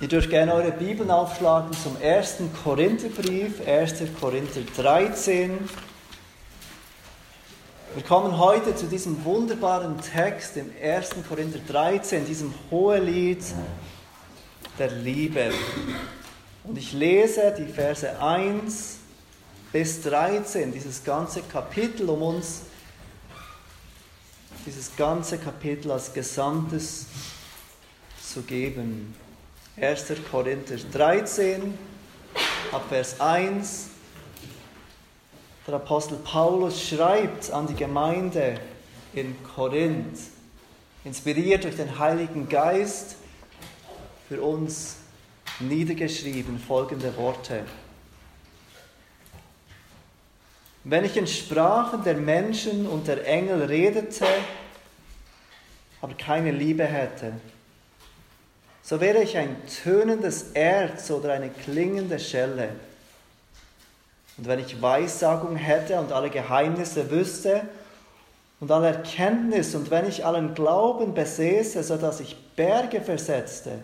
Ihr dürft gerne eure Bibeln aufschlagen zum ersten Korintherbrief, 1. Korinther 13. Wir kommen heute zu diesem wunderbaren Text im 1. Korinther 13, diesem Hohelied der Liebe. Und ich lese die Verse 1 bis 13, dieses ganze Kapitel, um uns dieses ganze Kapitel als Gesamtes zu geben. 1. Korinther 13, ab Vers 1. Der Apostel Paulus schreibt an die Gemeinde in Korinth, inspiriert durch den Heiligen Geist, für uns niedergeschrieben folgende Worte. Wenn ich in Sprachen der Menschen und der Engel redete, aber keine Liebe hätte, so wäre ich ein tönendes Erz oder eine klingende Schelle. Und wenn ich Weissagung hätte und alle Geheimnisse wüsste und alle Erkenntnis und wenn ich allen Glauben besäße, so dass ich Berge versetzte,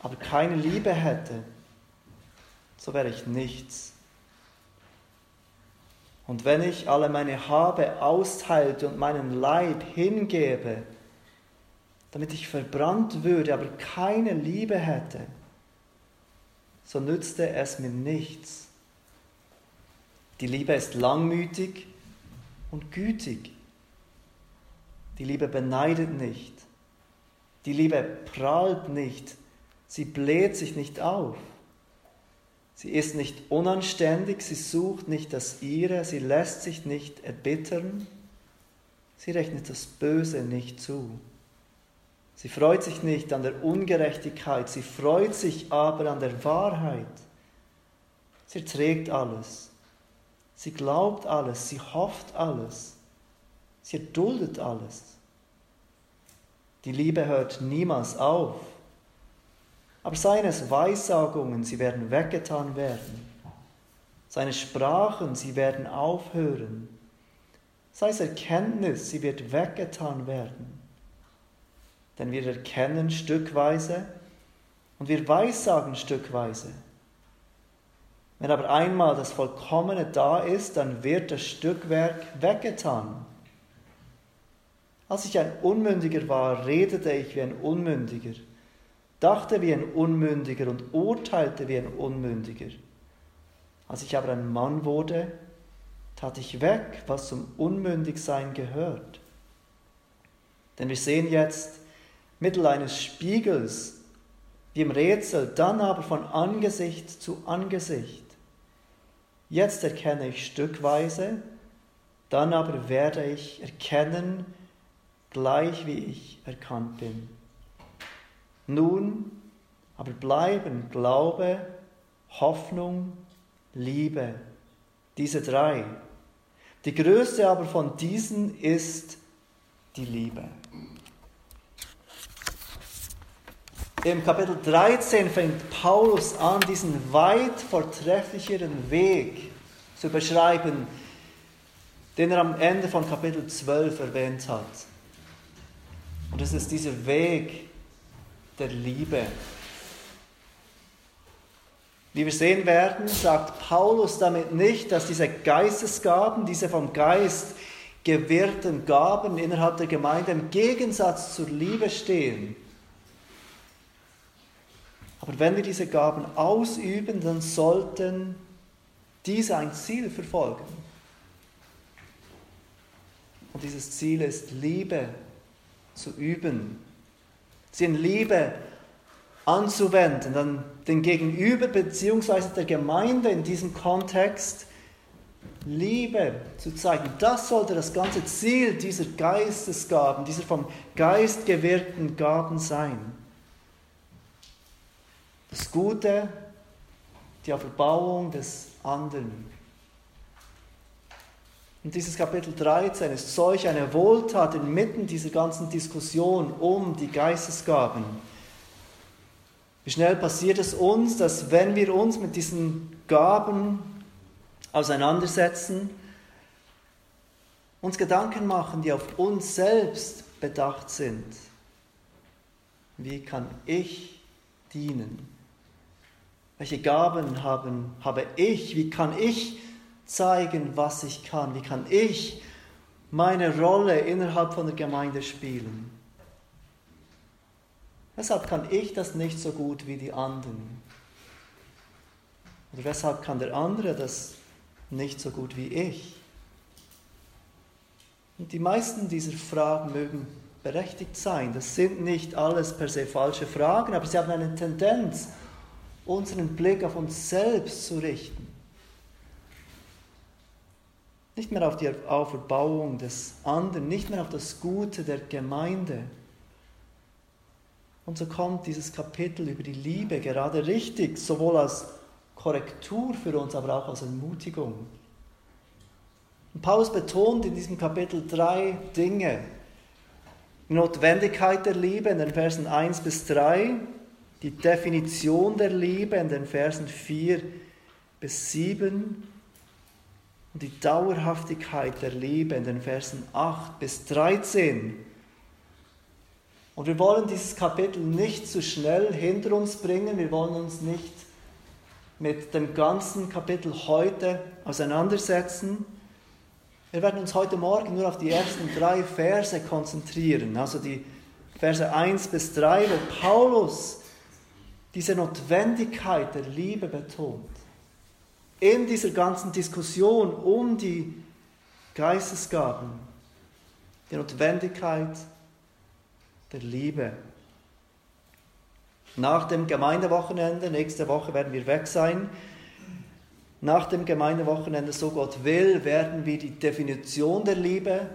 aber keine Liebe hätte, so wäre ich nichts. Und wenn ich alle meine Habe austeilte und meinen Leib hingebe, damit ich verbrannt würde, aber keine Liebe hätte, so nützte es mir nichts. Die Liebe ist langmütig und gütig. Die Liebe beneidet nicht. Die Liebe prahlt nicht. Sie bläht sich nicht auf. Sie ist nicht unanständig, sie sucht nicht das Ihre, sie lässt sich nicht erbittern, sie rechnet das Böse nicht zu. Sie freut sich nicht an der Ungerechtigkeit, sie freut sich aber an der Wahrheit. Sie trägt alles, sie glaubt alles, sie hofft alles, sie erduldet alles. Die Liebe hört niemals auf, aber seines Weissagungen, sie werden weggetan werden. Seine Sprachen, sie werden aufhören. Sei es Erkenntnis, sie wird weggetan werden denn wir erkennen stückweise und wir weissagen stückweise. Wenn aber einmal das Vollkommene da ist, dann wird das Stückwerk weggetan. Als ich ein Unmündiger war, redete ich wie ein Unmündiger, dachte wie ein Unmündiger und urteilte wie ein Unmündiger. Als ich aber ein Mann wurde, tat ich weg, was zum Unmündigsein gehört. Denn wir sehen jetzt, mittel eines Spiegels, wie im Rätsel, dann aber von Angesicht zu Angesicht. Jetzt erkenne ich stückweise, dann aber werde ich erkennen, gleich wie ich erkannt bin. Nun aber bleiben Glaube, Hoffnung, Liebe, diese drei. Die größte aber von diesen ist die Liebe. Im Kapitel 13 fängt Paulus an, diesen weit vortrefflicheren Weg zu beschreiben, den er am Ende von Kapitel 12 erwähnt hat. Und es ist dieser Weg der Liebe. Wie wir sehen werden, sagt Paulus damit nicht, dass diese Geistesgaben, diese vom Geist gewirrten Gaben innerhalb der Gemeinde im Gegensatz zur Liebe stehen aber wenn wir diese Gaben ausüben, dann sollten diese ein Ziel verfolgen. Und dieses Ziel ist Liebe zu üben, sie in Liebe anzuwenden, dann den Gegenüber bzw. der Gemeinde in diesem Kontext Liebe zu zeigen. Das sollte das ganze Ziel dieser Geistesgaben, dieser vom Geist gewirkten Gaben sein. Das Gute, die Verbauung des anderen. Und dieses Kapitel 13 ist solch eine Wohltat inmitten dieser ganzen Diskussion um die Geistesgaben. Wie schnell passiert es uns, dass wenn wir uns mit diesen Gaben auseinandersetzen, uns Gedanken machen, die auf uns selbst bedacht sind. Wie kann ich dienen? Welche Gaben haben, habe ich? Wie kann ich zeigen, was ich kann? Wie kann ich meine Rolle innerhalb von der Gemeinde spielen? Weshalb kann ich das nicht so gut wie die anderen? Oder weshalb kann der andere das nicht so gut wie ich? Und die meisten dieser Fragen mögen berechtigt sein. Das sind nicht alles per se falsche Fragen, aber sie haben eine Tendenz, unseren Blick auf uns selbst zu richten. Nicht mehr auf die Auferbauung des anderen, nicht mehr auf das Gute der Gemeinde. Und so kommt dieses Kapitel über die Liebe gerade richtig, sowohl als Korrektur für uns, aber auch als Ermutigung. Und Paulus betont in diesem Kapitel drei Dinge. Die Notwendigkeit der Liebe in den Versen 1 bis 3, die Definition der Liebe in den Versen 4 bis 7 und die Dauerhaftigkeit der Liebe in den Versen 8 bis 13. Und wir wollen dieses Kapitel nicht zu schnell hinter uns bringen, wir wollen uns nicht mit dem ganzen Kapitel heute auseinandersetzen. Wir werden uns heute Morgen nur auf die ersten drei Verse konzentrieren, also die Verse 1 bis 3, wo Paulus diese Notwendigkeit der Liebe betont. In dieser ganzen Diskussion um die Geistesgaben, die Notwendigkeit der Liebe. Nach dem Gemeindewochenende, nächste Woche werden wir weg sein, nach dem Gemeindewochenende, so Gott will, werden wir die Definition der Liebe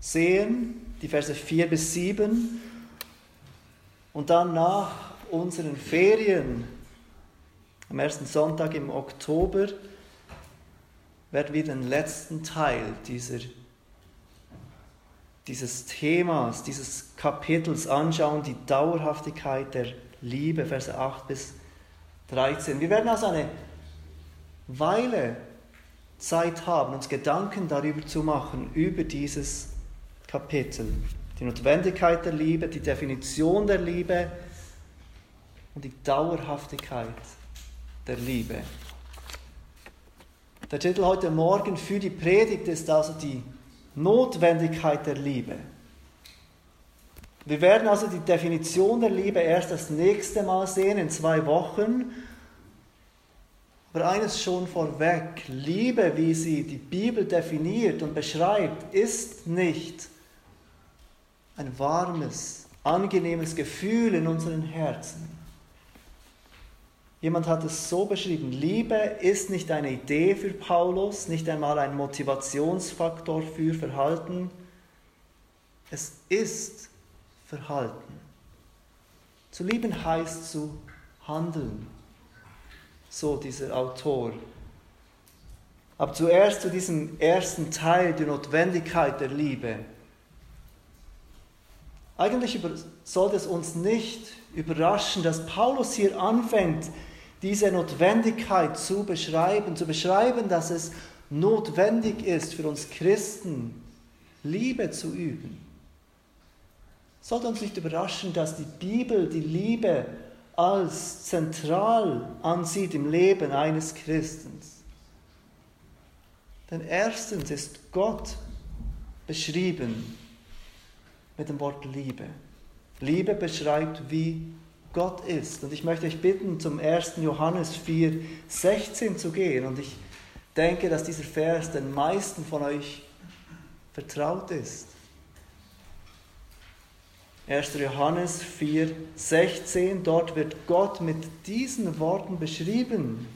sehen, die Verse 4 bis 7. Und dann nach unseren Ferien, am ersten Sonntag im Oktober, werden wir den letzten Teil dieser, dieses Themas, dieses Kapitels anschauen, die Dauerhaftigkeit der Liebe, Verse 8 bis 13. Wir werden also eine Weile Zeit haben, uns Gedanken darüber zu machen, über dieses Kapitel. Die Notwendigkeit der Liebe, die Definition der Liebe, und die Dauerhaftigkeit der Liebe. Der Titel heute Morgen für die Predigt ist also die Notwendigkeit der Liebe. Wir werden also die Definition der Liebe erst das nächste Mal sehen, in zwei Wochen. Aber eines schon vorweg, Liebe, wie sie die Bibel definiert und beschreibt, ist nicht ein warmes, angenehmes Gefühl in unseren Herzen. Jemand hat es so beschrieben, Liebe ist nicht eine Idee für Paulus, nicht einmal ein Motivationsfaktor für Verhalten. Es ist Verhalten. Zu lieben heißt zu handeln, so dieser Autor. Aber zuerst zu diesem ersten Teil, die Notwendigkeit der Liebe. Eigentlich sollte es uns nicht überraschen, dass Paulus hier anfängt, diese Notwendigkeit zu beschreiben, zu beschreiben, dass es notwendig ist für uns Christen, Liebe zu üben. Sollte uns nicht überraschen, dass die Bibel die Liebe als zentral ansieht im Leben eines Christens. Denn erstens ist Gott beschrieben mit dem Wort Liebe. Liebe beschreibt, wie Gott ist. Und ich möchte euch bitten, zum 1. Johannes 4, 16 zu gehen. Und ich denke, dass dieser Vers den meisten von euch vertraut ist. 1. Johannes 4, 16, dort wird Gott mit diesen Worten beschrieben.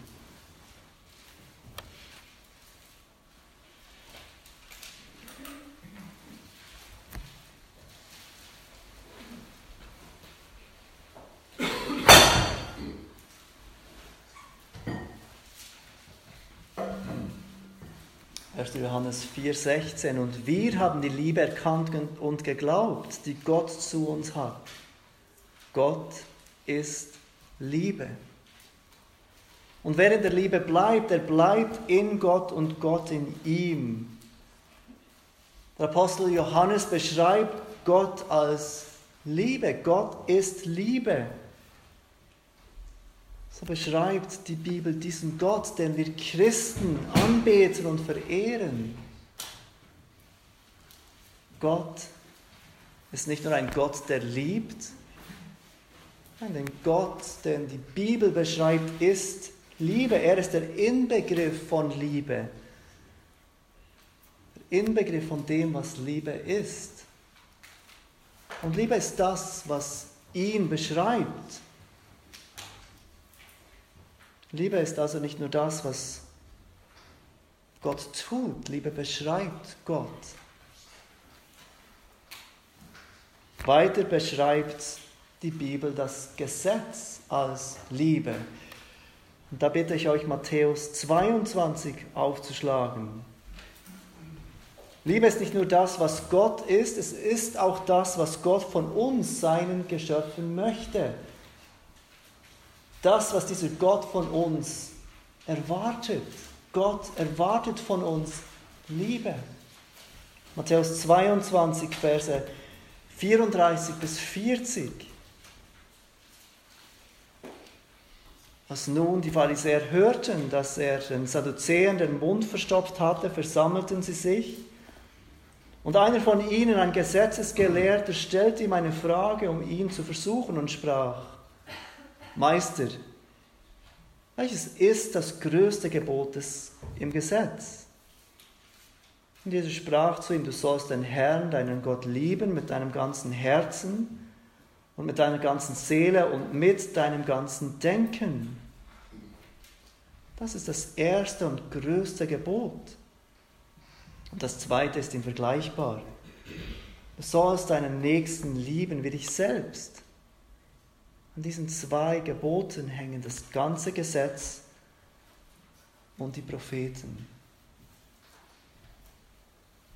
1. Johannes 4,16. Und wir haben die Liebe erkannt und geglaubt, die Gott zu uns hat. Gott ist Liebe. Und wer in der Liebe bleibt, der bleibt in Gott und Gott in ihm. Der Apostel Johannes beschreibt Gott als Liebe. Gott ist Liebe. So beschreibt die Bibel diesen Gott, den wir Christen anbeten und verehren. Gott ist nicht nur ein Gott, der liebt, nein, den Gott, den die Bibel beschreibt, ist Liebe. Er ist der Inbegriff von Liebe. Der Inbegriff von dem, was Liebe ist. Und Liebe ist das, was ihn beschreibt. Liebe ist also nicht nur das, was Gott tut. Liebe beschreibt Gott. Weiter beschreibt die Bibel das Gesetz als Liebe. Und da bitte ich euch, Matthäus 22 aufzuschlagen. Liebe ist nicht nur das, was Gott ist, es ist auch das, was Gott von uns, seinen Geschöpfen, möchte. Das, was dieser Gott von uns erwartet. Gott erwartet von uns Liebe. Matthäus 22, Verse 34 bis 40. Als nun die Pharisäer hörten, dass er den Sadduzäern den Mund verstopft hatte, versammelten sie sich. Und einer von ihnen, ein Gesetzesgelehrter, stellte ihm eine Frage, um ihn zu versuchen und sprach, Meister, welches ist das größte Gebot im Gesetz? Und Jesus sprach zu ihm, du sollst den Herrn, deinen Gott lieben mit deinem ganzen Herzen und mit deiner ganzen Seele und mit deinem ganzen Denken. Das ist das erste und größte Gebot. Und das zweite ist ihm vergleichbar. Du sollst deinen Nächsten lieben wie dich selbst. An diesen zwei Geboten hängen das ganze Gesetz und die Propheten.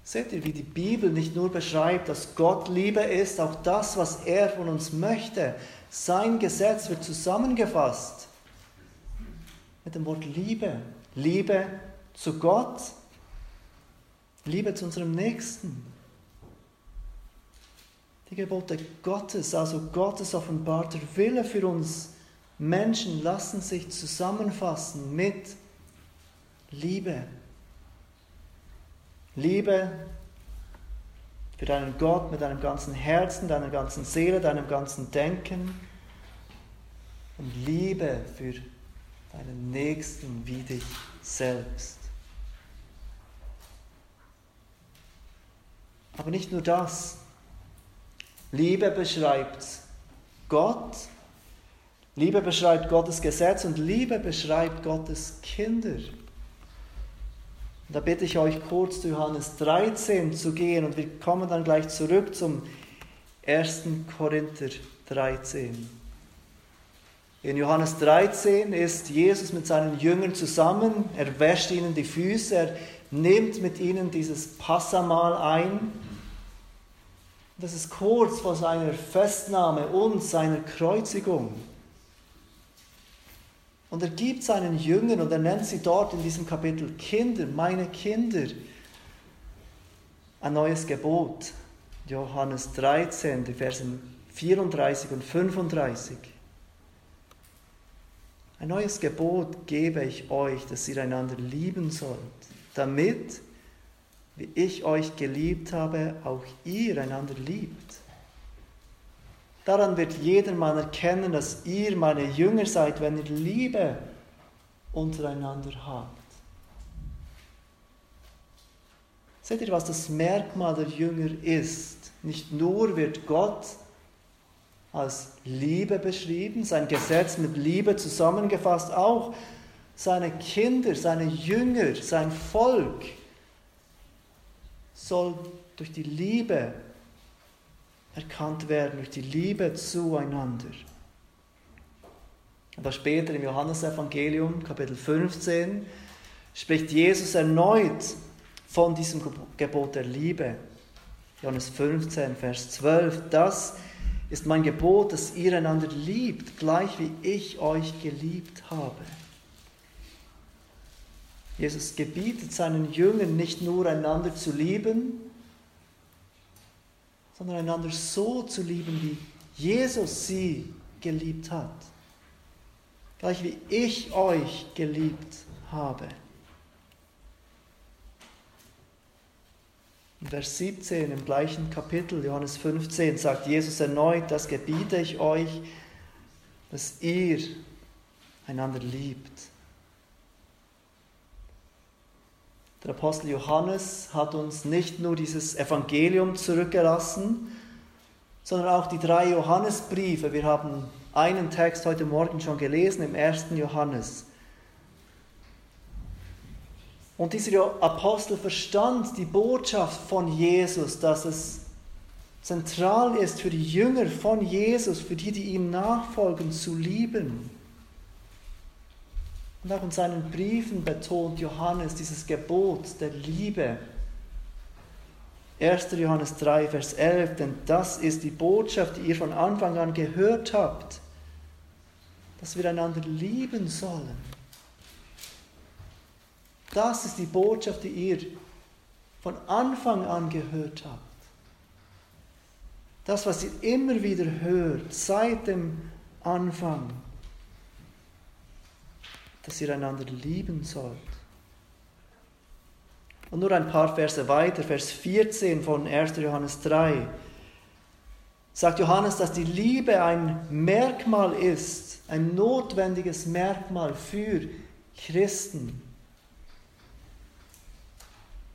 Seht ihr, wie die Bibel nicht nur beschreibt, dass Gott Liebe ist, auch das, was er von uns möchte. Sein Gesetz wird zusammengefasst mit dem Wort Liebe. Liebe zu Gott, Liebe zu unserem Nächsten. Die Gebote Gottes, also Gottes offenbarter Wille für uns Menschen, lassen sich zusammenfassen mit Liebe. Liebe für deinen Gott mit deinem ganzen Herzen, deiner ganzen Seele, deinem ganzen Denken und Liebe für deinen Nächsten wie dich selbst. Aber nicht nur das. Liebe beschreibt Gott, Liebe beschreibt Gottes Gesetz und Liebe beschreibt Gottes Kinder. Und da bitte ich euch kurz zu Johannes 13 zu gehen und wir kommen dann gleich zurück zum 1. Korinther 13. In Johannes 13 ist Jesus mit seinen Jüngern zusammen, er wäscht ihnen die Füße, er nimmt mit ihnen dieses Passamal ein. Das ist kurz vor seiner Festnahme und seiner Kreuzigung. Und er gibt seinen Jüngern, und er nennt sie dort in diesem Kapitel Kinder, meine Kinder, ein neues Gebot. Johannes 13, die Versen 34 und 35. Ein neues Gebot gebe ich euch, dass ihr einander lieben sollt, damit, wie ich euch geliebt habe, auch ihr einander liebt. Daran wird jedermann erkennen, dass ihr meine Jünger seid, wenn ihr Liebe untereinander habt. Seht ihr, was das Merkmal der Jünger ist? Nicht nur wird Gott als Liebe beschrieben, sein Gesetz mit Liebe zusammengefasst, auch seine Kinder, seine Jünger, sein Volk soll durch die Liebe erkannt werden durch die Liebe zueinander. Aber später im Johannesevangelium, Kapitel 15, spricht Jesus erneut von diesem Gebot der Liebe. Johannes 15, Vers 12. Das ist mein Gebot, dass ihr einander liebt, gleich wie ich euch geliebt habe. Jesus gebietet seinen Jüngern nicht nur einander zu lieben, sondern einander so zu lieben, wie Jesus sie geliebt hat. gleich wie ich euch geliebt habe. In Vers 17 im gleichen Kapitel, Johannes 15, sagt Jesus erneut, das gebiete ich euch, dass ihr einander liebt. Der Apostel Johannes hat uns nicht nur dieses Evangelium zurückgelassen, sondern auch die drei Johannesbriefe. Wir haben einen Text heute Morgen schon gelesen im ersten Johannes. Und dieser Apostel verstand die Botschaft von Jesus, dass es zentral ist für die Jünger von Jesus, für die, die ihm nachfolgen, zu lieben. Und auch in seinen Briefen betont Johannes dieses Gebot der Liebe. 1. Johannes 3, Vers 11, denn das ist die Botschaft, die ihr von Anfang an gehört habt, dass wir einander lieben sollen. Das ist die Botschaft, die ihr von Anfang an gehört habt. Das, was ihr immer wieder hört, seit dem Anfang, dass ihr einander lieben sollt. Und nur ein paar Verse weiter, Vers 14 von 1. Johannes 3, sagt Johannes, dass die Liebe ein Merkmal ist, ein notwendiges Merkmal für Christen.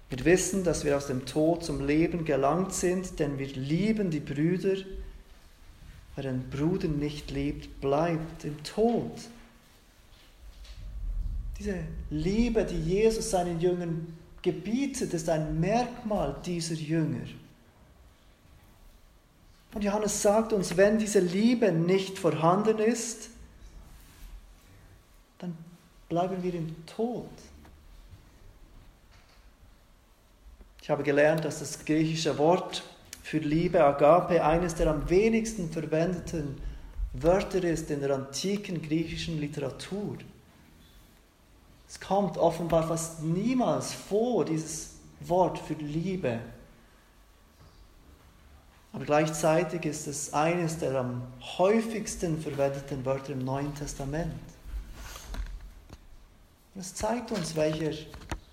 Wir wissen, dass wir aus dem Tod zum Leben gelangt sind, denn wir lieben die Brüder. Wer einen Bruder nicht liebt, bleibt im Tod. Diese Liebe, die Jesus seinen Jüngern gebietet, ist ein Merkmal dieser Jünger. Und Johannes sagt uns, wenn diese Liebe nicht vorhanden ist, dann bleiben wir im Tod. Ich habe gelernt, dass das griechische Wort für Liebe, Agape, eines der am wenigsten verwendeten Wörter ist in der antiken griechischen Literatur. Es kommt offenbar fast niemals vor, dieses Wort für Liebe. Aber gleichzeitig ist es eines der am häufigsten verwendeten Wörter im Neuen Testament. Es zeigt uns, welcher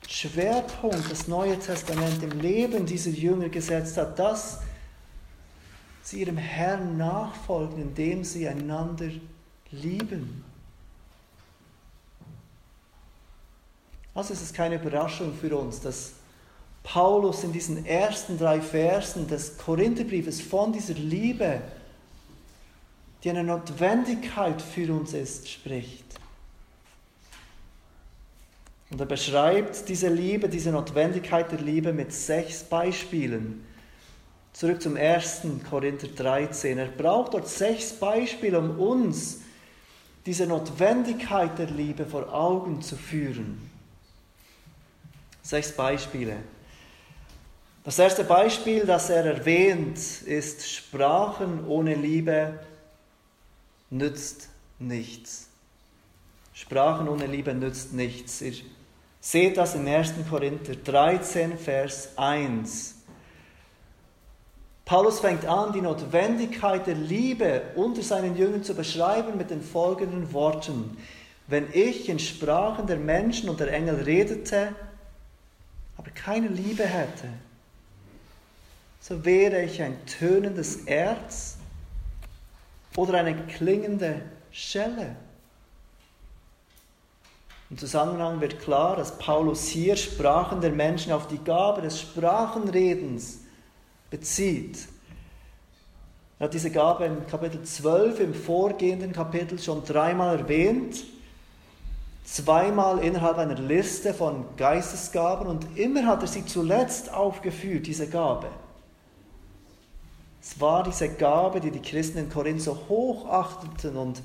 Schwerpunkt das Neue Testament im Leben dieser Jünger gesetzt hat, dass sie ihrem Herrn nachfolgen, indem sie einander lieben. Also ist es keine Überraschung für uns, dass Paulus in diesen ersten drei Versen des Korintherbriefes von dieser Liebe, die eine Notwendigkeit für uns ist, spricht. Und er beschreibt diese Liebe, diese Notwendigkeit der Liebe mit sechs Beispielen. Zurück zum 1. Korinther 13. Er braucht dort sechs Beispiele, um uns diese Notwendigkeit der Liebe vor Augen zu führen. Sechs Beispiele. Das erste Beispiel, das er erwähnt, ist Sprachen ohne Liebe nützt nichts. Sprachen ohne Liebe nützt nichts. Ihr Seht das in 1. Korinther 13, Vers 1. Paulus fängt an, die Notwendigkeit der Liebe unter seinen Jüngern zu beschreiben mit den folgenden Worten. Wenn ich in Sprachen der Menschen und der Engel redete, aber keine Liebe hätte, so wäre ich ein tönendes Erz oder eine klingende Schelle. Im Zusammenhang wird klar, dass Paulus hier Sprachen der Menschen auf die Gabe des Sprachenredens bezieht. Er hat diese Gabe in Kapitel 12 im vorgehenden Kapitel schon dreimal erwähnt, zweimal innerhalb einer Liste von Geistesgaben und immer hat er sie zuletzt aufgeführt, diese Gabe. Es war diese Gabe, die die Christen in Korinth so hoch achteten und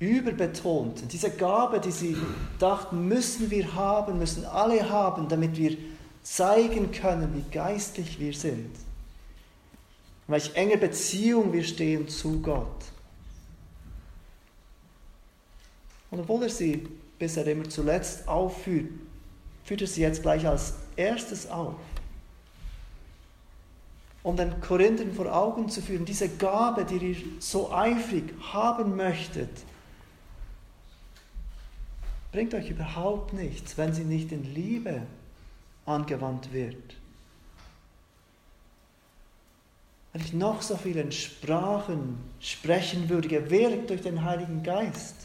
überbetont. Diese Gabe, die sie dachten, müssen wir haben, müssen alle haben, damit wir zeigen können, wie geistlich wir sind. In welch enge Beziehung wir stehen zu Gott. Und obwohl er sie bisher immer zuletzt aufführt, führt er sie jetzt gleich als erstes auf. Um den Korinthern vor Augen zu führen, diese Gabe, die ihr so eifrig haben möchtet, bringt euch überhaupt nichts, wenn sie nicht in Liebe angewandt wird. Wenn ich noch so viel in Sprachen sprechen würde, gewirkt durch den Heiligen Geist,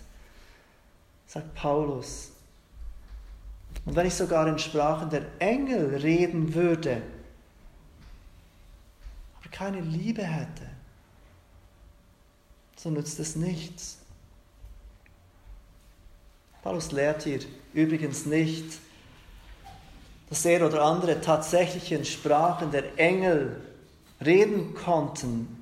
sagt Paulus. Und wenn ich sogar in Sprachen der Engel reden würde, aber keine Liebe hätte, so nützt es nichts. Paulus lehrt hier übrigens nicht, dass er oder andere tatsächlich in Sprachen der Engel reden konnten.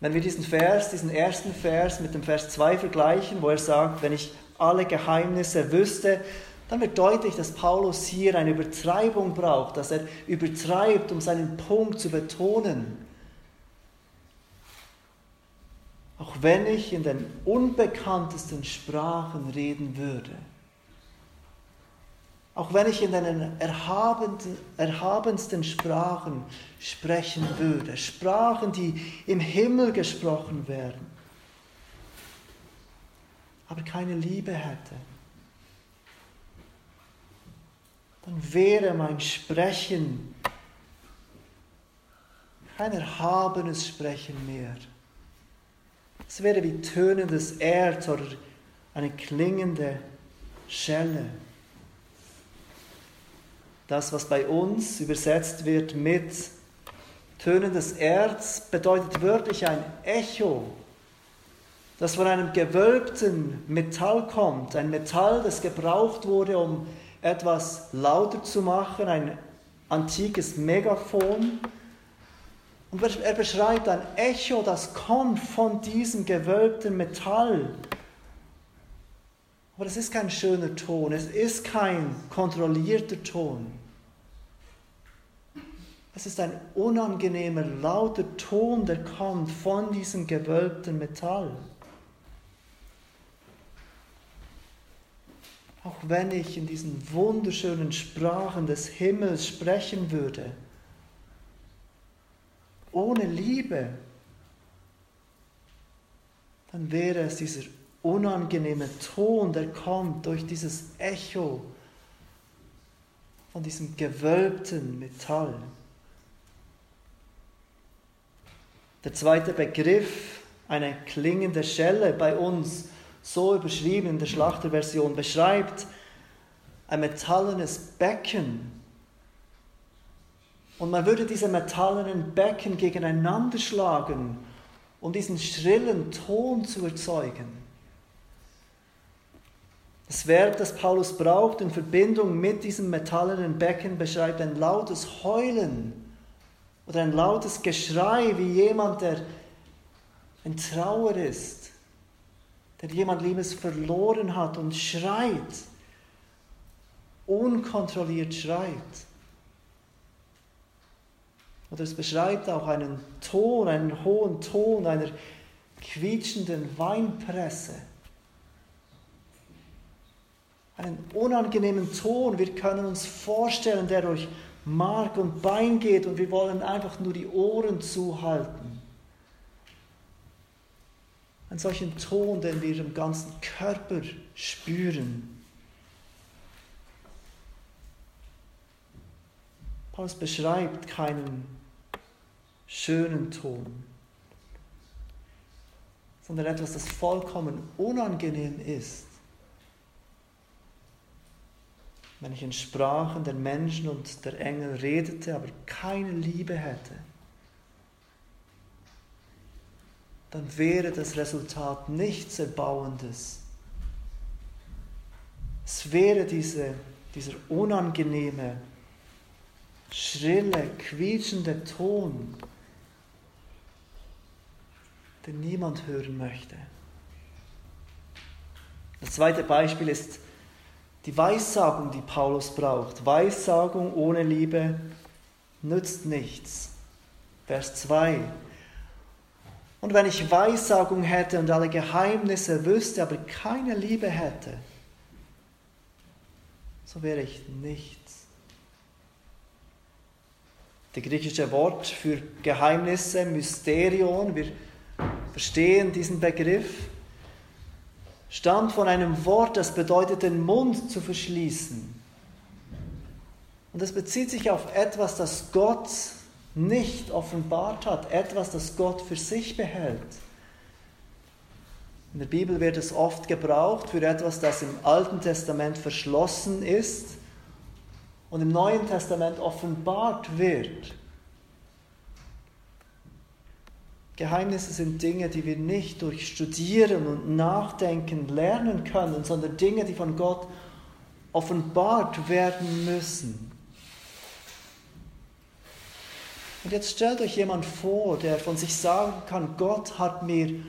Wenn wir diesen Vers, diesen ersten Vers mit dem Vers 2 vergleichen, wo er sagt, wenn ich alle Geheimnisse wüsste, dann wird deutlich, dass Paulus hier eine Übertreibung braucht, dass er übertreibt, um seinen Punkt zu betonen. Auch wenn ich in den unbekanntesten Sprachen reden würde, auch wenn ich in den erhabensten Sprachen sprechen würde, Sprachen, die im Himmel gesprochen werden, aber keine Liebe hätte, dann wäre mein Sprechen kein erhabenes Sprechen mehr. Es wäre wie tönendes Erz oder eine klingende Schelle. Das, was bei uns übersetzt wird mit tönendes Erz, bedeutet wörtlich ein Echo, das von einem gewölbten Metall kommt. Ein Metall, das gebraucht wurde, um etwas lauter zu machen, ein antikes Megafon. Und er beschreibt ein Echo, das kommt von diesem gewölbten Metall. Aber es ist kein schöner Ton, es ist kein kontrollierter Ton. Es ist ein unangenehmer, lauter Ton, der kommt von diesem gewölbten Metall. Auch wenn ich in diesen wunderschönen Sprachen des Himmels sprechen würde, ohne Liebe, dann wäre es dieser unangenehme Ton, der kommt durch dieses Echo von diesem gewölbten Metall. Der zweite Begriff, eine klingende Schelle, bei uns so überschrieben in der Schlachterversion, beschreibt ein metallenes Becken. Und man würde diese metallenen Becken gegeneinander schlagen, um diesen schrillen Ton zu erzeugen. Das Verb, das Paulus braucht in Verbindung mit diesem metallenen Becken, beschreibt ein lautes Heulen oder ein lautes Geschrei, wie jemand, der in Trauer ist, der jemand Liebes verloren hat und schreit, unkontrolliert schreit. Oder es beschreibt auch einen Ton, einen hohen Ton einer quietschenden Weinpresse einen unangenehmen Ton. Wir können uns vorstellen, der durch Mark und Bein geht und wir wollen einfach nur die Ohren zuhalten. Einen solchen Ton, den wir im ganzen Körper spüren. Paulus beschreibt keinen schönen Ton, sondern etwas, das vollkommen unangenehm ist. Wenn ich in Sprachen der Menschen und der Engel redete, aber keine Liebe hätte, dann wäre das Resultat nichts Erbauendes. Es wäre diese, dieser unangenehme, schrille, quietschende Ton, den niemand hören möchte. Das zweite Beispiel ist die Weissagung, die Paulus braucht, Weissagung ohne Liebe nützt nichts. Vers 2. Und wenn ich Weissagung hätte und alle Geheimnisse wüsste, aber keine Liebe hätte, so wäre ich nichts. Das griechische Wort für Geheimnisse, Mysterion, wir verstehen diesen Begriff, stammt von einem Wort, das bedeutet, den Mund zu verschließen. Und es bezieht sich auf etwas, das Gott nicht offenbart hat, etwas, das Gott für sich behält. In der Bibel wird es oft gebraucht für etwas, das im Alten Testament verschlossen ist und im Neuen Testament offenbart wird. Geheimnisse sind Dinge, die wir nicht durch Studieren und Nachdenken lernen können, sondern Dinge, die von Gott offenbart werden müssen. Und jetzt stellt euch jemand vor, der von sich sagen kann, Gott hat mir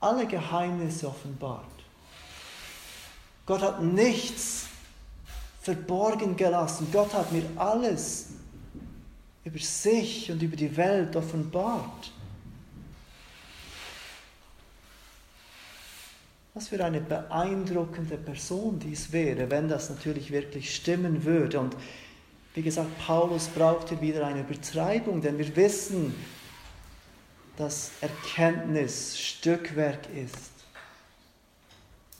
alle Geheimnisse offenbart. Gott hat nichts verborgen gelassen. Gott hat mir alles über sich und über die Welt offenbart. Was für eine beeindruckende Person dies wäre, wenn das natürlich wirklich stimmen würde. Und wie gesagt, Paulus braucht hier wieder eine Übertreibung, denn wir wissen, dass Erkenntnis Stückwerk ist.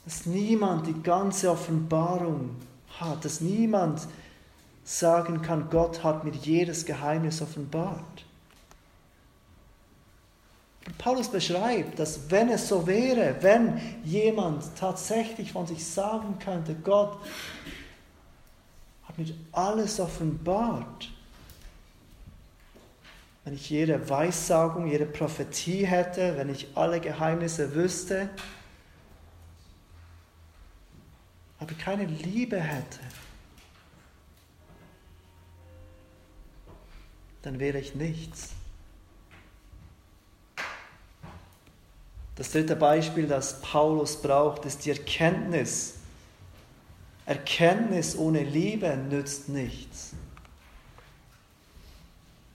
Dass niemand die ganze Offenbarung hat, dass niemand sagen kann, Gott hat mir jedes Geheimnis offenbart. Paulus beschreibt, dass wenn es so wäre, wenn jemand tatsächlich von sich sagen könnte, Gott hat mir alles offenbart, wenn ich jede Weissagung, jede Prophetie hätte, wenn ich alle Geheimnisse wüsste, aber keine Liebe hätte, dann wäre ich nichts. Das dritte Beispiel, das Paulus braucht, ist die Erkenntnis. Erkenntnis ohne Liebe nützt nichts.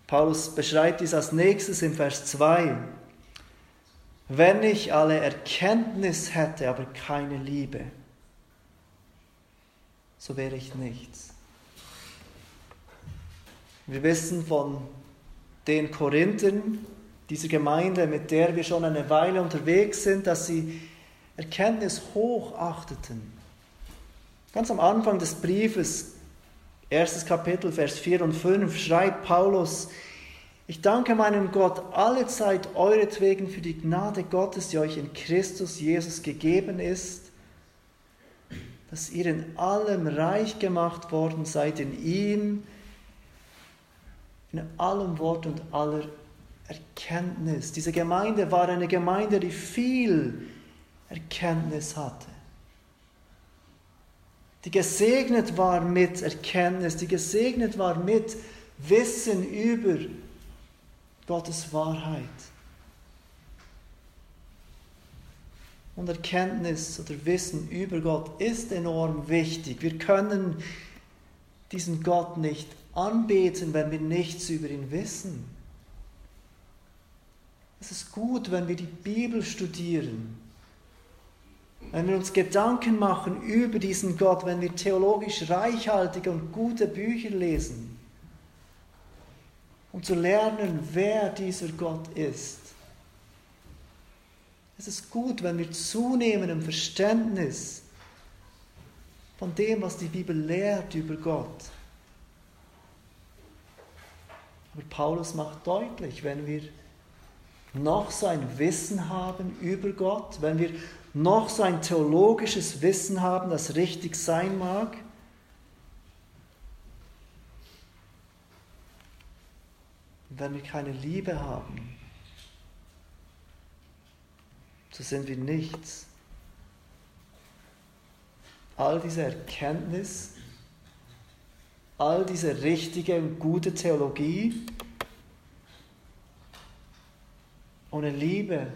Paulus beschreibt dies als nächstes im Vers 2. Wenn ich alle Erkenntnis hätte, aber keine Liebe, so wäre ich nichts. Wir wissen von den Korinthern, dieser Gemeinde, mit der wir schon eine Weile unterwegs sind, dass sie Erkenntnis hochachteten. Ganz am Anfang des Briefes, erstes Kapitel, Vers 4 und 5, schreibt Paulus, ich danke meinem Gott alle Zeit euretwegen für die Gnade Gottes, die euch in Christus Jesus gegeben ist, dass ihr in allem reich gemacht worden seid in ihm, in allem Wort und aller Erkenntnis. Diese Gemeinde war eine Gemeinde, die viel Erkenntnis hatte. Die gesegnet war mit Erkenntnis, die gesegnet war mit Wissen über Gottes Wahrheit. Und Erkenntnis oder Wissen über Gott ist enorm wichtig. Wir können diesen Gott nicht anbeten, wenn wir nichts über ihn wissen. Es ist gut, wenn wir die Bibel studieren, wenn wir uns Gedanken machen über diesen Gott, wenn wir theologisch reichhaltige und gute Bücher lesen, um zu lernen, wer dieser Gott ist. Es ist gut, wenn wir zunehmen im Verständnis von dem, was die Bibel lehrt über Gott. Aber Paulus macht deutlich, wenn wir noch so ein Wissen haben über Gott, wenn wir noch so ein theologisches Wissen haben, das richtig sein mag, wenn wir keine Liebe haben, so sind wir nichts. All diese Erkenntnis, all diese richtige und gute Theologie ohne Liebe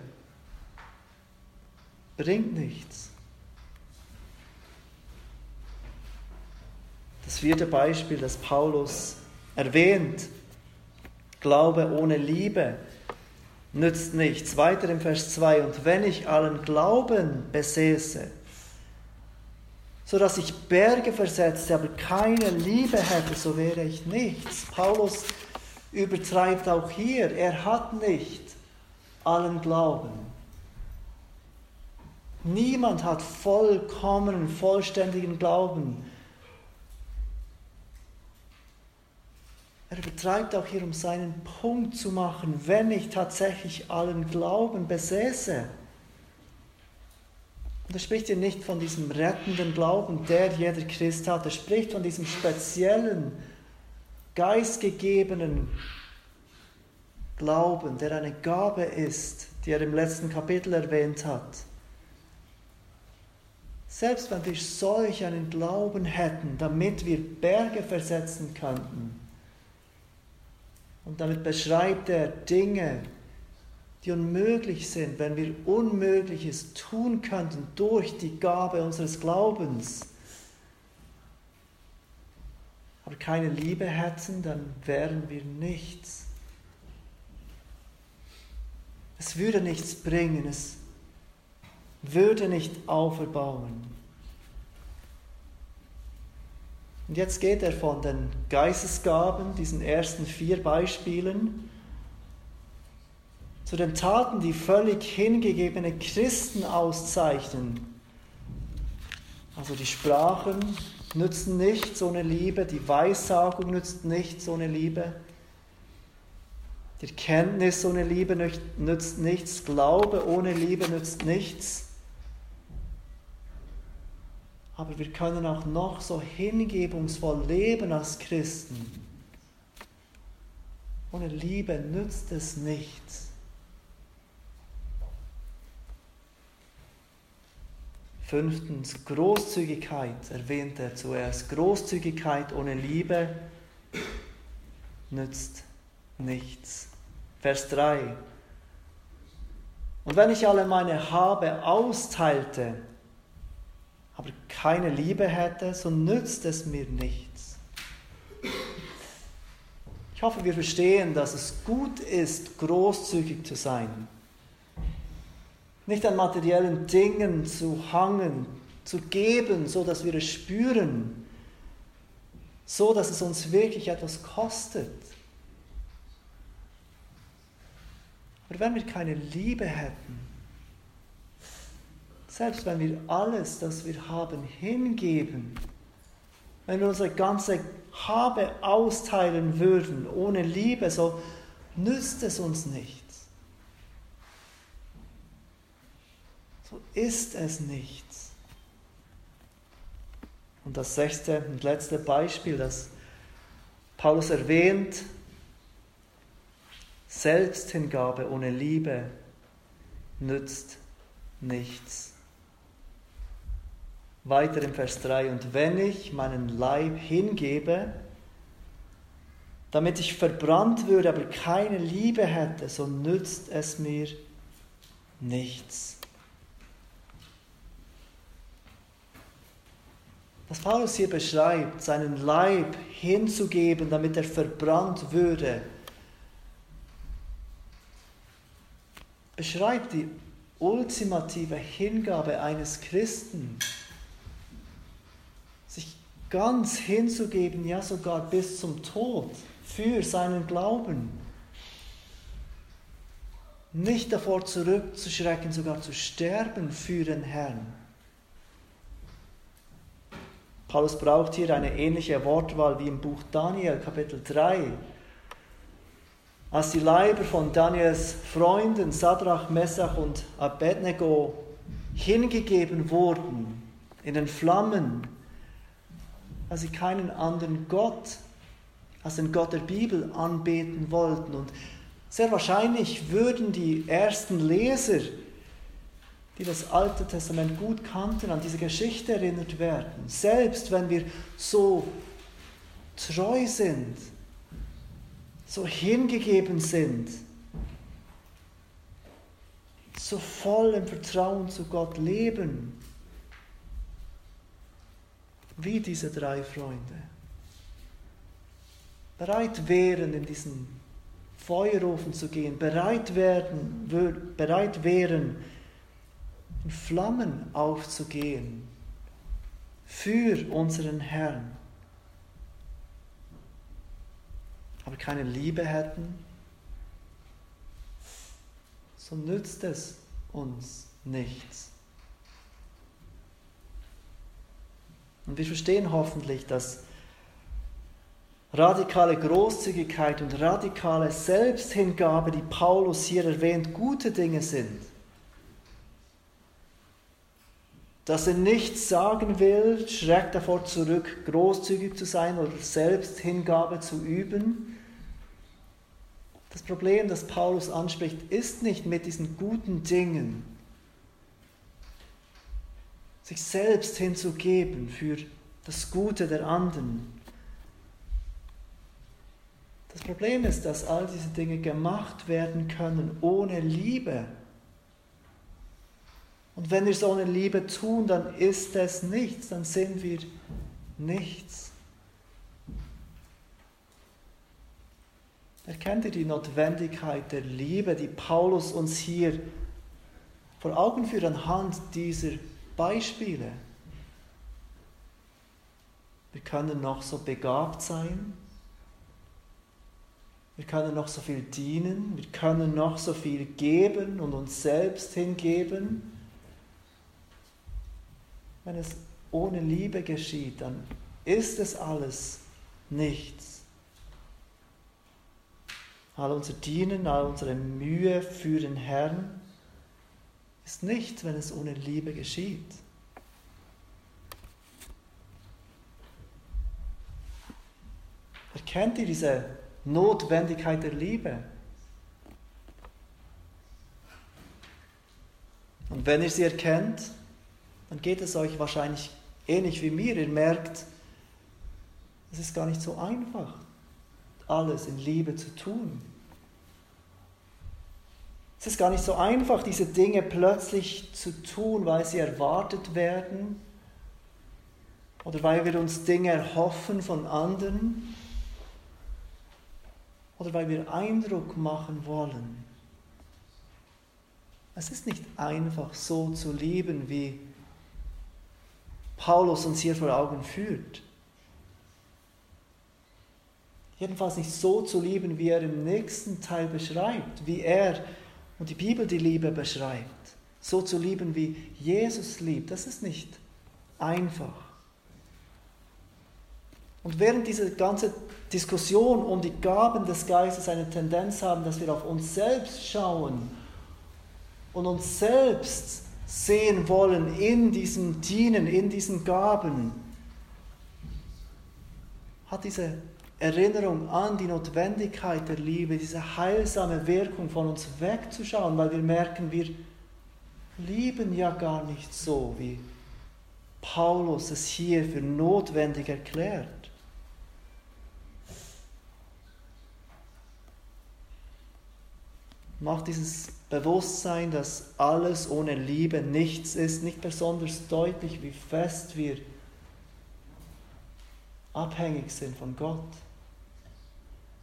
bringt nichts. Das vierte Beispiel, das Paulus erwähnt, Glaube ohne Liebe nützt nichts. Weiter im Vers 2, und wenn ich allen Glauben besäße, so dass ich Berge versetzte, aber keine Liebe hätte, so wäre ich nichts. Paulus übertreibt auch hier, er hat nicht allen Glauben. Niemand hat vollkommenen, vollständigen Glauben. Er betreibt auch hier, um seinen Punkt zu machen, wenn ich tatsächlich allen Glauben besäße. Und er spricht hier nicht von diesem rettenden Glauben, der jeder Christ hat. Er spricht von diesem speziellen, geistgegebenen Glauben, der eine Gabe ist, die er im letzten Kapitel erwähnt hat. Selbst wenn wir solch einen Glauben hätten, damit wir Berge versetzen könnten, und damit beschreibt er Dinge, die unmöglich sind, wenn wir Unmögliches tun könnten durch die Gabe unseres Glaubens, aber keine Liebe hätten, dann wären wir nichts. Es würde nichts bringen, es würde nicht auferbauen. Und jetzt geht er von den Geistesgaben, diesen ersten vier Beispielen, zu den Taten, die völlig hingegebene Christen auszeichnen. Also die Sprachen nützen nichts ohne Liebe, die Weissagung nützt nichts ohne Liebe, die Kenntnis ohne Liebe nützt nichts. Glaube ohne Liebe nützt nichts. Aber wir können auch noch so hingebungsvoll leben als Christen. Ohne Liebe nützt es nichts. Fünftens, Großzügigkeit erwähnt er zuerst. Großzügigkeit ohne Liebe nützt nichts. Vers 3. Und wenn ich alle meine Habe austeilte, aber keine Liebe hätte, so nützt es mir nichts. Ich hoffe, wir verstehen, dass es gut ist, großzügig zu sein. Nicht an materiellen Dingen zu hangen, zu geben, so dass wir es spüren, so dass es uns wirklich etwas kostet. Aber wenn wir keine Liebe hätten, selbst wenn wir alles, das wir haben, hingeben, wenn wir unsere ganze Habe austeilen würden ohne Liebe, so nützt es uns nichts. So ist es nichts. Und das sechste und letzte Beispiel, das Paulus erwähnt, Selbsthingabe ohne Liebe nützt nichts. Weiter im Vers 3, und wenn ich meinen Leib hingebe, damit ich verbrannt würde, aber keine Liebe hätte, so nützt es mir nichts. Was Paulus hier beschreibt, seinen Leib hinzugeben, damit er verbrannt würde, beschreibt die ultimative Hingabe eines Christen, sich ganz hinzugeben, ja sogar bis zum Tod für seinen Glauben. Nicht davor zurückzuschrecken, sogar zu sterben für den Herrn. Paulus braucht hier eine ähnliche Wortwahl wie im Buch Daniel, Kapitel 3. Als die Leiber von Daniels Freunden Sadrach, Messach und Abednego hingegeben wurden in den Flammen, weil sie keinen anderen Gott als den Gott der Bibel anbeten wollten. Und sehr wahrscheinlich würden die ersten Leser, die das Alte Testament gut kannten, an diese Geschichte erinnert werden. Selbst wenn wir so treu sind, so hingegeben sind, so voll im Vertrauen zu Gott leben, wie diese drei Freunde. Bereit wären, in diesen Feuerofen zu gehen, bereit, werden, bereit wären, in Flammen aufzugehen für unseren Herrn, aber keine Liebe hätten, so nützt es uns nichts. Und wir verstehen hoffentlich, dass radikale Großzügigkeit und radikale Selbsthingabe, die Paulus hier erwähnt, gute Dinge sind. Dass er nichts sagen will, schreckt davor zurück, großzügig zu sein oder Selbsthingabe zu üben. Das Problem, das Paulus anspricht, ist nicht mit diesen guten Dingen, sich selbst hinzugeben für das Gute der anderen. Das Problem ist, dass all diese Dinge gemacht werden können ohne Liebe. Und wenn wir es ohne Liebe tun, dann ist es nichts, dann sind wir nichts. Erkennt ihr die Notwendigkeit der Liebe, die Paulus uns hier vor Augen führt anhand dieser Beispiele? Wir können noch so begabt sein, wir können noch so viel dienen, wir können noch so viel geben und uns selbst hingeben. Wenn es ohne Liebe geschieht, dann ist es alles nichts. All unser Dienen, all unsere Mühe für den Herrn ist nichts, wenn es ohne Liebe geschieht. Erkennt ihr diese Notwendigkeit der Liebe? Und wenn ihr sie erkennt, dann geht es euch wahrscheinlich ähnlich wie mir. Ihr merkt, es ist gar nicht so einfach, alles in Liebe zu tun. Es ist gar nicht so einfach, diese Dinge plötzlich zu tun, weil sie erwartet werden oder weil wir uns Dinge erhoffen von anderen oder weil wir Eindruck machen wollen. Es ist nicht einfach so zu lieben, wie Paulus uns hier vor Augen führt. Jedenfalls nicht so zu lieben, wie er im nächsten Teil beschreibt, wie er und die Bibel die Liebe beschreibt. So zu lieben, wie Jesus liebt, das ist nicht einfach. Und während diese ganze Diskussion um die Gaben des Geistes eine Tendenz haben, dass wir auf uns selbst schauen und uns selbst sehen wollen in diesem Dienen, in diesen Gaben, hat diese Erinnerung an die Notwendigkeit der Liebe, diese heilsame Wirkung von uns wegzuschauen, weil wir merken, wir lieben ja gar nicht so, wie Paulus es hier für notwendig erklärt. Macht dieses Bewusstsein, dass alles ohne Liebe nichts ist, nicht besonders deutlich, wie fest wir abhängig sind von Gott.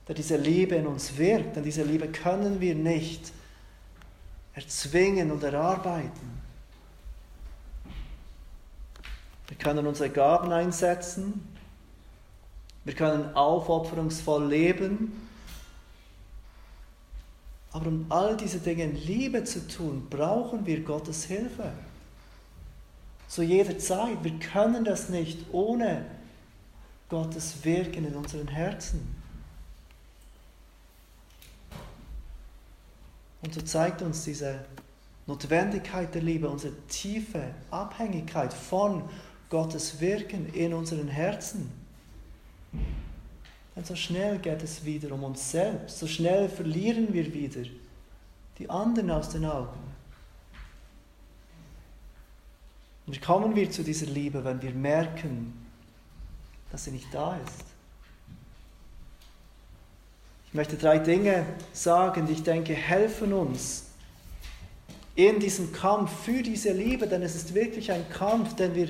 Der diese Liebe in uns wirkt, denn diese Liebe können wir nicht erzwingen und erarbeiten. Wir können unsere Gaben einsetzen, wir können aufopferungsvoll leben, aber um all diese Dinge in Liebe zu tun, brauchen wir Gottes Hilfe. Zu jeder Zeit. Wir können das nicht ohne Gottes Wirken in unseren Herzen. Und so zeigt uns diese Notwendigkeit der Liebe, unsere tiefe Abhängigkeit von Gottes Wirken in unseren Herzen. Denn so schnell geht es wieder um uns selbst, so schnell verlieren wir wieder die anderen aus den Augen. Und wie kommen wir zu dieser Liebe, wenn wir merken, dass sie nicht da ist? Ich möchte drei Dinge sagen, die ich denke helfen uns in diesem Kampf für diese Liebe, denn es ist wirklich ein Kampf, den wir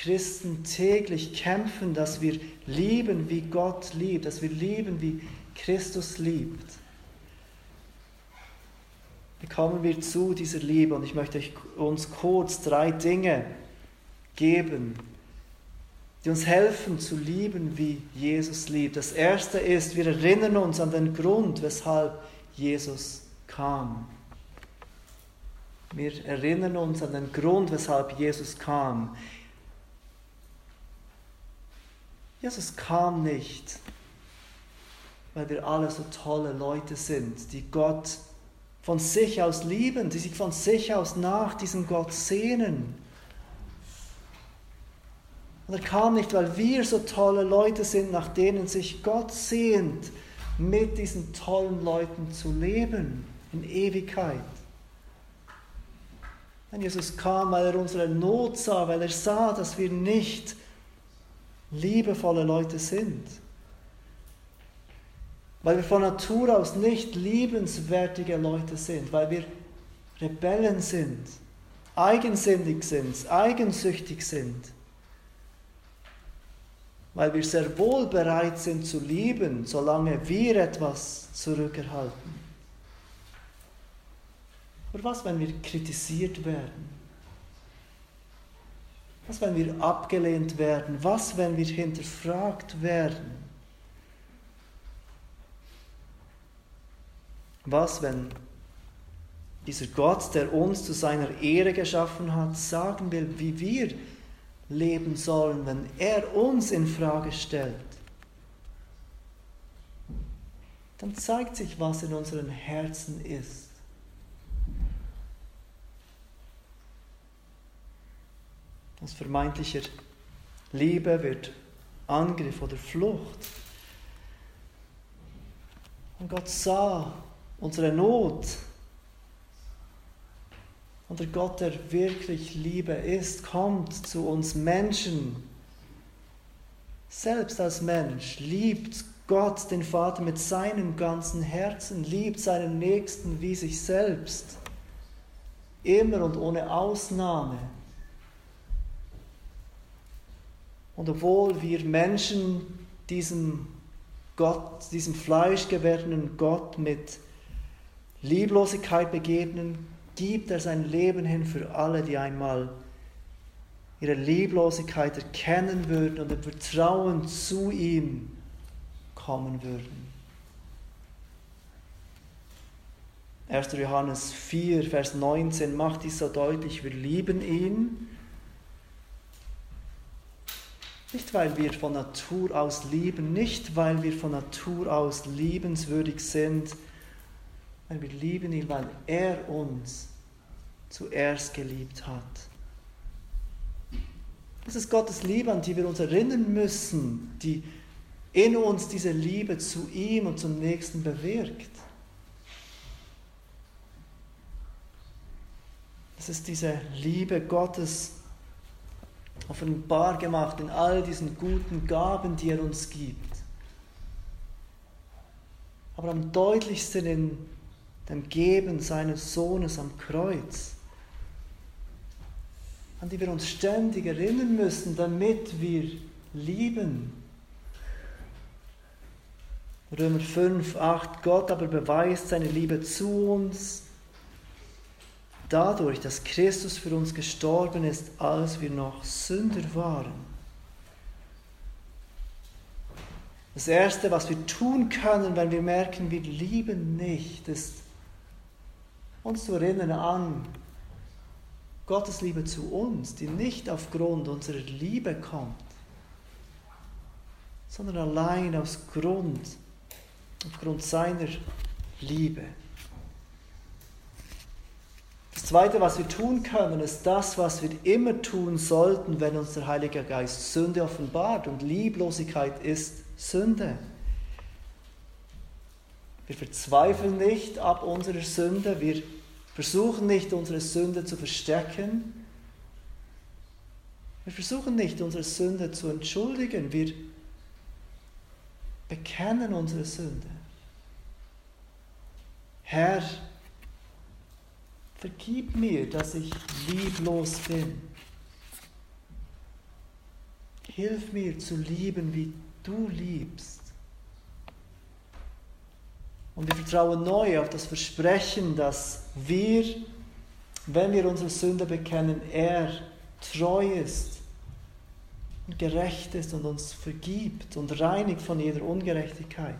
Christen täglich kämpfen, dass wir lieben, wie Gott liebt, dass wir lieben, wie Christus liebt. Wie kommen wir zu dieser Liebe? Und ich möchte uns kurz drei Dinge geben, die uns helfen zu lieben, wie Jesus liebt. Das erste ist, wir erinnern uns an den Grund, weshalb Jesus kam. Wir erinnern uns an den Grund, weshalb Jesus kam. Jesus kam nicht, weil wir alle so tolle Leute sind, die Gott von sich aus lieben, die sich von sich aus nach diesem Gott sehnen. Und er kam nicht, weil wir so tolle Leute sind, nach denen sich Gott sehnt, mit diesen tollen Leuten zu leben in Ewigkeit. Wenn Jesus kam, weil er unsere Not sah, weil er sah, dass wir nicht liebevolle Leute sind weil wir von Natur aus nicht liebenswertige Leute sind, weil wir Rebellen sind, eigensinnig sind, eigensüchtig sind, weil wir sehr wohl bereit sind zu lieben, solange wir etwas zurückerhalten. Aber was, wenn wir kritisiert werden? Was, wenn wir abgelehnt werden? Was, wenn wir hinterfragt werden? Was, wenn dieser Gott, der uns zu seiner Ehre geschaffen hat, sagen will, wie wir leben sollen, wenn er uns in Frage stellt? Dann zeigt sich, was in unseren Herzen ist. Aus vermeintlicher Liebe wird Angriff oder Flucht. Und Gott sah unsere Not. Und der Gott, der wirklich Liebe ist, kommt zu uns Menschen. Selbst als Mensch liebt Gott den Vater mit seinem ganzen Herzen, liebt seinen Nächsten wie sich selbst. Immer und ohne Ausnahme. Und obwohl wir Menschen diesem Gott, diesem fleischgewordenen Gott mit Lieblosigkeit begegnen, gibt er sein Leben hin für alle, die einmal ihre Lieblosigkeit erkennen würden und im Vertrauen zu ihm kommen würden. 1. Johannes 4, Vers 19 macht dies so deutlich, wir lieben ihn. Nicht, weil wir von Natur aus lieben, nicht, weil wir von Natur aus liebenswürdig sind, weil wir lieben ihn, weil er uns zuerst geliebt hat. Das ist Gottes Liebe, an die wir uns erinnern müssen, die in uns diese Liebe zu ihm und zum Nächsten bewirkt. Das ist diese Liebe Gottes offenbar gemacht in all diesen guten Gaben, die er uns gibt. Aber am deutlichsten in dem Geben seines Sohnes am Kreuz, an die wir uns ständig erinnern müssen, damit wir lieben. Römer 5, 8, Gott aber beweist seine Liebe zu uns dadurch, dass Christus für uns gestorben ist, als wir noch Sünder waren. Das Erste, was wir tun können, wenn wir merken, wir lieben nicht, ist uns zu erinnern an Gottes Liebe zu uns, die nicht aufgrund unserer Liebe kommt, sondern allein aus Grund, aufgrund seiner Liebe. Das Zweite, was wir tun können, ist das, was wir immer tun sollten, wenn uns der Heilige Geist Sünde offenbart. Und Lieblosigkeit ist Sünde. Wir verzweifeln nicht ab unserer Sünde, wir versuchen nicht unsere Sünde zu verstecken, wir versuchen nicht unsere Sünde zu entschuldigen, wir bekennen unsere Sünde. Herr, vergib mir, dass ich lieblos bin. Hilf mir zu lieben, wie du liebst. Und wir vertrauen neu auf das Versprechen, dass wir, wenn wir unsere Sünde bekennen, er treu ist und gerecht ist und uns vergibt und reinigt von jeder Ungerechtigkeit.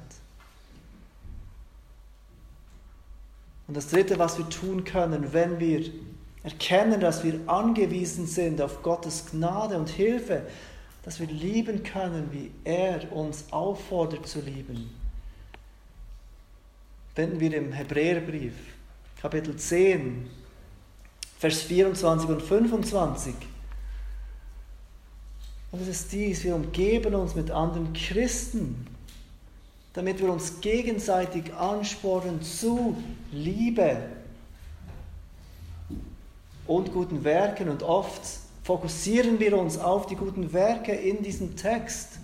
Und das Dritte, was wir tun können, wenn wir erkennen, dass wir angewiesen sind auf Gottes Gnade und Hilfe, dass wir lieben können, wie er uns auffordert zu lieben. Wenden wir im Hebräerbrief, Kapitel 10, Vers 24 und 25. Und es ist dies, wir umgeben uns mit anderen Christen, damit wir uns gegenseitig anspornen zu Liebe und guten Werken. Und oft fokussieren wir uns auf die guten Werke in diesem Text.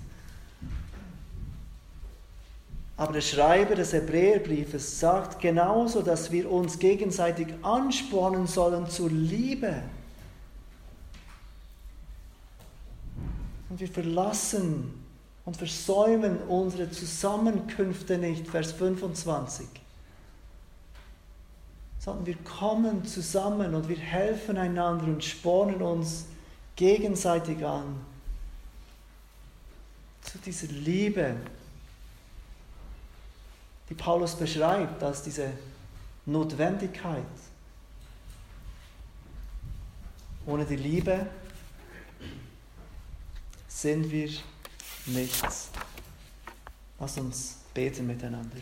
Aber der Schreiber des Hebräerbriefes sagt genauso, dass wir uns gegenseitig anspornen sollen zur Liebe. Und wir verlassen und versäumen unsere Zusammenkünfte nicht, Vers 25 sondern wir kommen zusammen und wir helfen einander und spornen uns gegenseitig an zu dieser Liebe, die Paulus beschreibt als diese Notwendigkeit. Ohne die Liebe sind wir nichts. Lass uns beten miteinander.